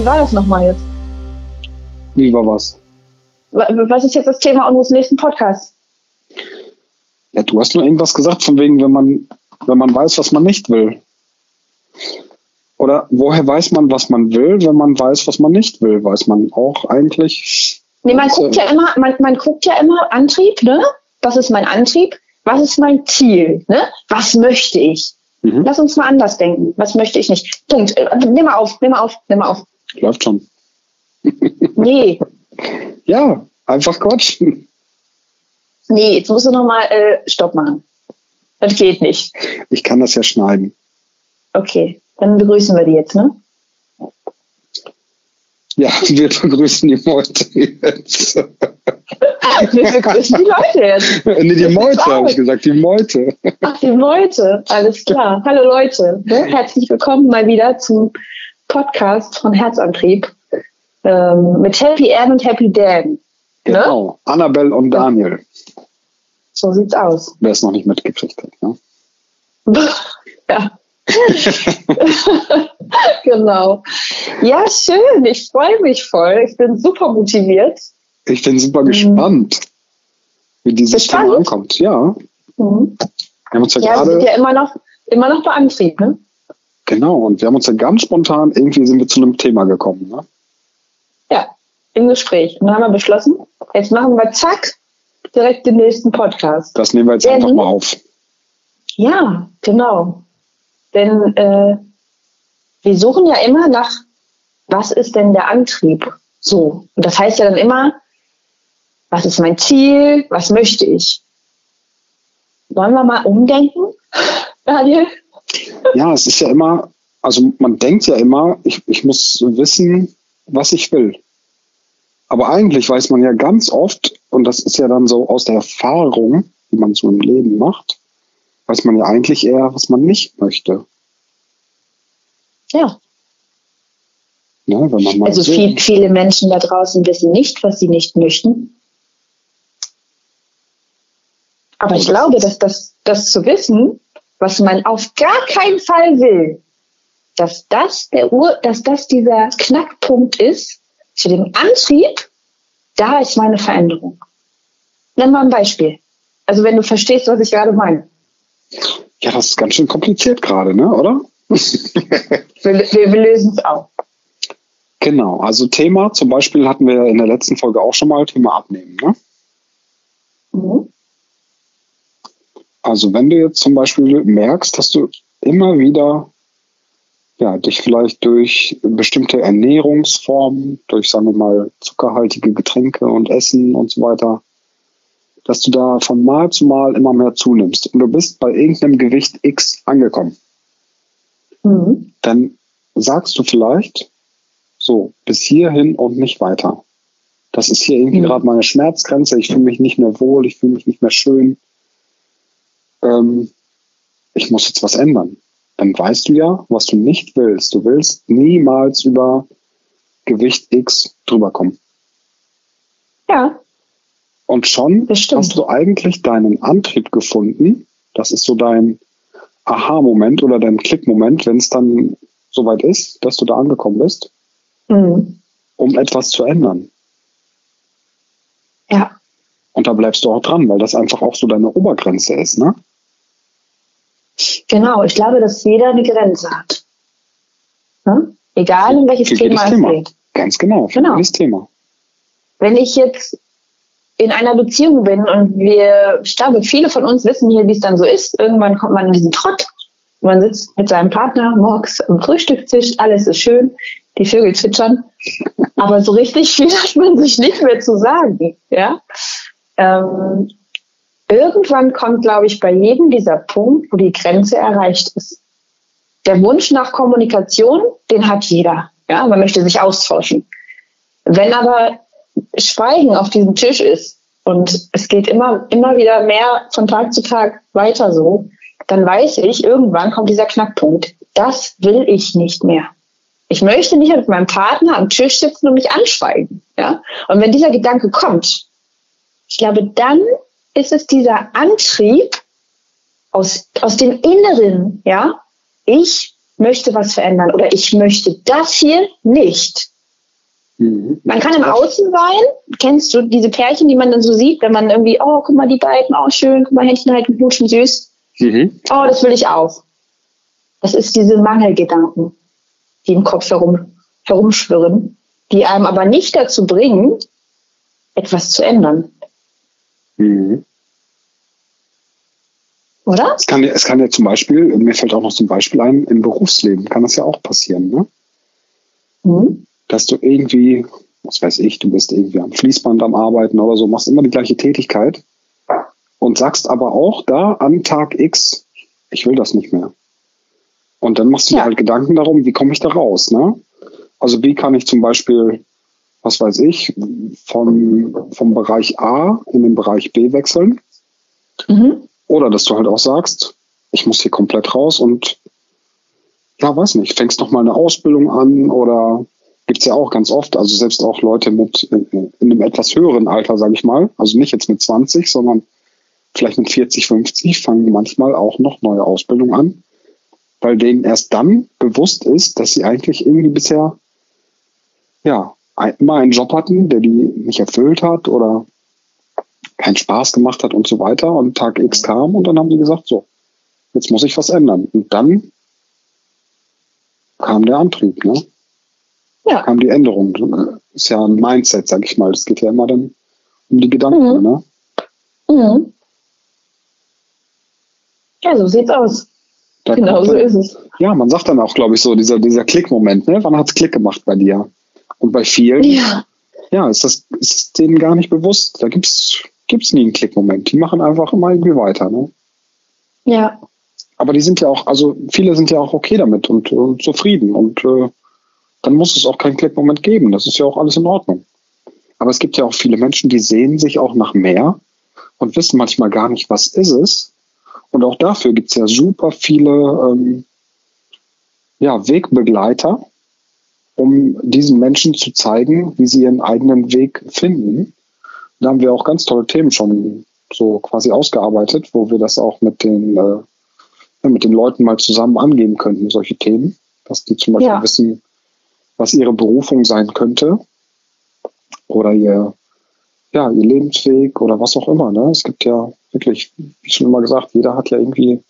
Wie war das nochmal jetzt? Wie war was? Was ist jetzt das Thema unseres nächsten Podcasts? Ja, du hast nur irgendwas gesagt, von wegen, wenn man, wenn man weiß, was man nicht will. Oder woher weiß man, was man will, wenn man weiß, was man nicht will? Weiß man auch eigentlich. Nee, man guckt ja immer, man, man guckt ja immer Antrieb, ne? Was ist mein Antrieb? Was ist mein Ziel? Ne? Was möchte ich? Mhm. Lass uns mal anders denken. Was möchte ich nicht? Punkt. Äh, nimm mal auf, nimm mal auf, nimm mal auf. Läuft schon. nee. Ja, einfach quatschen. Nee, jetzt musst du nochmal äh, Stopp machen. Das geht nicht. Ich kann das ja schneiden. Okay, dann begrüßen wir die jetzt, ne? Ja, wir begrüßen die Meute jetzt. wir begrüßen die Leute jetzt. Nee, die Meute, habe ich gesagt, die Meute. Ach, die Meute, alles klar. Hallo Leute, ne? herzlich willkommen mal wieder zum Podcast von Herzantrieb ähm, mit Happy Ann und Happy Dan. Genau, ne? Annabelle und Daniel. So sieht's aus. Wer es noch nicht mitgekriegt hat, ne? ja. genau. Ja, schön. Ich freue mich voll. Ich bin super motiviert. Ich bin super mhm. gespannt, wie dieses gespannt? Thema ankommt. Ja. Mhm. Wir haben uns ja, ja gerade. sind ja immer noch, immer noch bei Antrieb, ne? Genau. Und wir haben uns ja ganz spontan irgendwie sind wir zu einem Thema gekommen, ne? Ja, im Gespräch. Und dann haben wir beschlossen, jetzt machen wir zack, direkt den nächsten Podcast. Das nehmen wir jetzt Denn, einfach mal auf. Ja, genau. Denn äh, wir suchen ja immer nach, was ist denn der Antrieb? So. Und das heißt ja dann immer, was ist mein Ziel? Was möchte ich? Wollen wir mal umdenken, Daniel? Ja, es ist ja immer, also man denkt ja immer, ich, ich muss wissen, was ich will. Aber eigentlich weiß man ja ganz oft, und das ist ja dann so aus der Erfahrung, die man so im Leben macht, weiß man ja eigentlich eher, was man nicht möchte. Ja. ja mal also so viel, viele Menschen da draußen wissen nicht, was sie nicht möchten. Aber ich glaube, dass das, das zu wissen, was man auf gar keinen Fall will, dass das der Ur, dass das dieser Knackpunkt ist, zu dem Antrieb, da ist meine Veränderung. Nenn mal ein Beispiel. Also wenn du verstehst, was ich gerade meine. Ja, das ist ganz schön kompliziert gerade, ne? oder? wir, wir, wir lösen es auch. Genau, also Thema zum Beispiel hatten wir in der letzten Folge auch schon mal Thema Abnehmen. Ne? Mhm. Also wenn du jetzt zum Beispiel merkst, dass du immer wieder ja, dich vielleicht durch bestimmte Ernährungsformen, durch, sagen wir mal, zuckerhaltige Getränke und Essen und so weiter, dass du da von Mal zu Mal immer mehr zunimmst und du bist bei irgendeinem Gewicht X angekommen. Mhm. Dann sagst du vielleicht, so, bis hierhin und nicht weiter. Das ist hier irgendwie mhm. gerade meine Schmerzgrenze, ich fühle mich nicht mehr wohl, ich fühle mich nicht mehr schön. Ähm, ich muss jetzt was ändern dann weißt du ja, was du nicht willst. Du willst niemals über Gewicht X drüber kommen. Ja. Und schon hast du eigentlich deinen Antrieb gefunden. Das ist so dein Aha-Moment oder dein Klick-Moment, wenn es dann soweit ist, dass du da angekommen bist, mhm. um etwas zu ändern. Ja. Und da bleibst du auch dran, weil das einfach auch so deine Obergrenze ist, ne? Genau, ich glaube, dass jeder eine Grenze hat. Hm? Egal, um welches Thema es Thema. geht. Ganz genau, für genau. jedes Thema. Wenn ich jetzt in einer Beziehung bin und wir, ich glaube, viele von uns wissen hier, wie es dann so ist. Irgendwann kommt man in diesen Trott. Man sitzt mit seinem Partner morgens am Frühstückstisch, alles ist schön, die Vögel zwitschern. Aber so richtig viel hat man sich nicht mehr zu sagen. Ja? Ähm, irgendwann kommt, glaube ich, bei jedem dieser Punkt, wo die Grenze erreicht ist. Der Wunsch nach Kommunikation, den hat jeder. Ja, man möchte sich austauschen. Wenn aber Schweigen auf diesem Tisch ist und es geht immer, immer wieder mehr von Tag zu Tag weiter so, dann weiß ich, irgendwann kommt dieser Knackpunkt. Das will ich nicht mehr. Ich möchte nicht mit meinem Partner am Tisch sitzen und mich anschweigen. Ja? Und wenn dieser Gedanke kommt, ich glaube, dann ist es dieser Antrieb aus, aus dem Inneren, ja, ich möchte was verändern oder ich möchte das hier nicht. Mhm. Man kann im Außen sein. Kennst du diese Pärchen, die man dann so sieht, wenn man irgendwie, oh, guck mal, die beiden, oh, schön, guck mal, Händchen halten, knutschen, süß. Mhm. Oh, das will ich auch. Das ist diese Mangelgedanken, die im Kopf herum, herumschwirren, die einem aber nicht dazu bringen, etwas zu ändern. Mhm. Oder? Es kann, es kann ja zum Beispiel, mir fällt auch noch zum Beispiel ein, im Berufsleben kann das ja auch passieren, ne? Mhm. Dass du irgendwie, was weiß ich, du bist irgendwie am Fließband am Arbeiten oder so, machst immer die gleiche Tätigkeit und sagst aber auch da an Tag X, ich will das nicht mehr. Und dann machst du ja. dir halt Gedanken darum, wie komme ich da raus, ne? Also wie kann ich zum Beispiel, was weiß ich, vom, vom Bereich A in den Bereich B wechseln? Mhm. Oder dass du halt auch sagst, ich muss hier komplett raus und ja, weiß nicht, fängst noch mal eine Ausbildung an oder gibt's ja auch ganz oft, also selbst auch Leute mit in, in einem etwas höheren Alter, sage ich mal, also nicht jetzt mit 20, sondern vielleicht mit 40, 50, fangen manchmal auch noch neue Ausbildungen an, weil denen erst dann bewusst ist, dass sie eigentlich irgendwie bisher ja immer einen Job hatten, der die nicht erfüllt hat oder keinen Spaß gemacht hat und so weiter. Und Tag X kam und dann haben die gesagt, so, jetzt muss ich was ändern. Und dann kam der Antrieb, ne? Ja. Kam die Änderung. Ist ja ein Mindset, sag ich mal. Es geht ja immer dann um die Gedanken, mhm. ne? Mhm. Ja, so sieht's aus. Da genau, so ist es. Ja, man sagt dann auch, glaube ich, so, dieser, dieser Klickmoment, ne? Wann hat's Klick gemacht bei dir? Und bei vielen, ja, ja ist das ist denen gar nicht bewusst. Da gibt's gibt es nie einen Klickmoment. Die machen einfach immer irgendwie weiter. Ne? Ja. Aber die sind ja auch, also viele sind ja auch okay damit und, und zufrieden. Und äh, dann muss es auch keinen Klickmoment geben. Das ist ja auch alles in Ordnung. Aber es gibt ja auch viele Menschen, die sehen sich auch nach mehr und wissen manchmal gar nicht, was ist es. Und auch dafür gibt es ja super viele ähm, ja, Wegbegleiter, um diesen Menschen zu zeigen, wie sie ihren eigenen Weg finden. Da haben wir auch ganz tolle Themen schon so quasi ausgearbeitet, wo wir das auch mit den, äh, mit den Leuten mal zusammen angehen könnten, solche Themen, dass die zum Beispiel ja. wissen, was ihre Berufung sein könnte oder ihr, ja, ihr Lebensweg oder was auch immer. Ne? Es gibt ja wirklich, wie schon immer gesagt, jeder hat ja irgendwie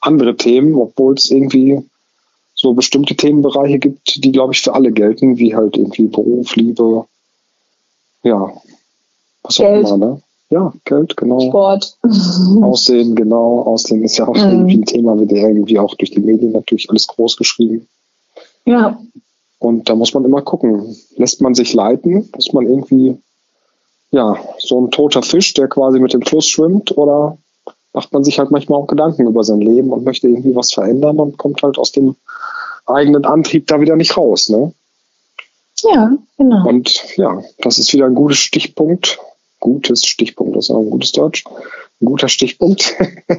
andere Themen, obwohl es irgendwie so bestimmte Themenbereiche gibt, die, glaube ich, für alle gelten, wie halt irgendwie Beruf, Liebe, ja, was Geld. auch immer, ne? Ja, Geld, genau. Sport. Aussehen, genau. Aussehen ist ja auch mhm. irgendwie ein Thema, wird ja irgendwie auch durch die Medien natürlich alles groß geschrieben. Ja. Und da muss man immer gucken. Lässt man sich leiten? Ist man irgendwie, ja, so ein toter Fisch, der quasi mit dem Fluss schwimmt? Oder macht man sich halt manchmal auch Gedanken über sein Leben und möchte irgendwie was verändern und kommt halt aus dem eigenen Antrieb da wieder nicht raus, ne? Ja, genau. Und ja, das ist wieder ein gutes Stichpunkt gutes Stichpunkt, das ist auch ein gutes Deutsch, ein guter Stichpunkt.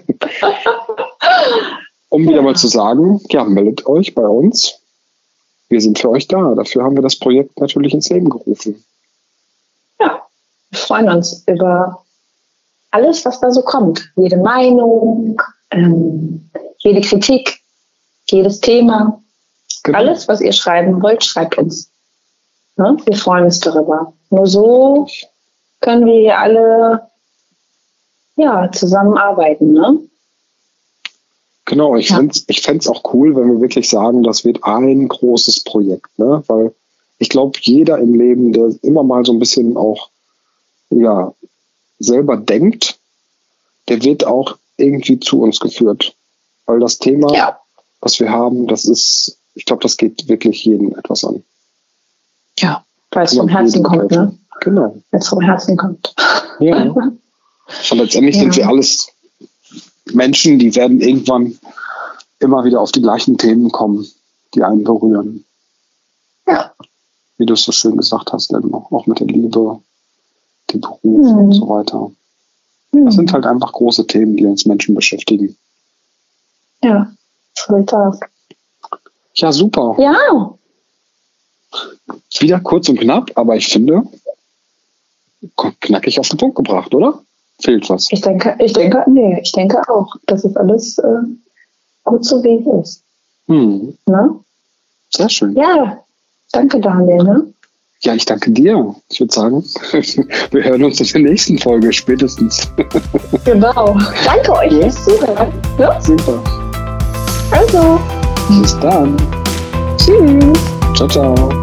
um wieder mal zu sagen, ja, meldet euch bei uns. Wir sind für euch da. Dafür haben wir das Projekt natürlich ins Leben gerufen. Ja, wir freuen uns über alles, was da so kommt. Jede Meinung, ähm, jede Kritik, jedes Thema. Genau. Alles, was ihr schreiben wollt, schreibt uns. Ne? Wir freuen uns darüber. Nur so können wir hier alle ja, zusammenarbeiten. Ne? Genau, ich ja. fände es auch cool, wenn wir wirklich sagen, das wird ein großes Projekt, ne? Weil ich glaube, jeder im Leben, der immer mal so ein bisschen auch ja, selber denkt, der wird auch irgendwie zu uns geführt. Weil das Thema, ja. was wir haben, das ist, ich glaube, das geht wirklich jeden etwas an. Ja, weil es vom Herzen kommt, ne? Genau. Wenn es vom Herzen kommt. Ja. Und letztendlich ja. sind wir alles Menschen, die werden irgendwann immer wieder auf die gleichen Themen kommen, die einen berühren. Ja. Wie du es so schön gesagt hast, auch mit der Liebe, dem Beruf mhm. und so weiter. Mhm. Das sind halt einfach große Themen, die uns Menschen beschäftigen. Ja, so das. Ja, super. Ja. Wieder kurz und knapp, aber ich finde, knackig auf den Punkt gebracht, oder? Fehlt was? Ich denke, ich denke, nee, ich denke auch. Das ist alles äh, gut so wie es ist. Hm. Ne? Sehr schön. Ja, danke Daniel. Ne? Ja, ich danke dir. Ich würde sagen, wir hören uns in der nächsten Folge spätestens. Genau. Danke euch fürs Zuhören. Ja? Super. Also, Bis dann. tschüss. Ciao, ciao.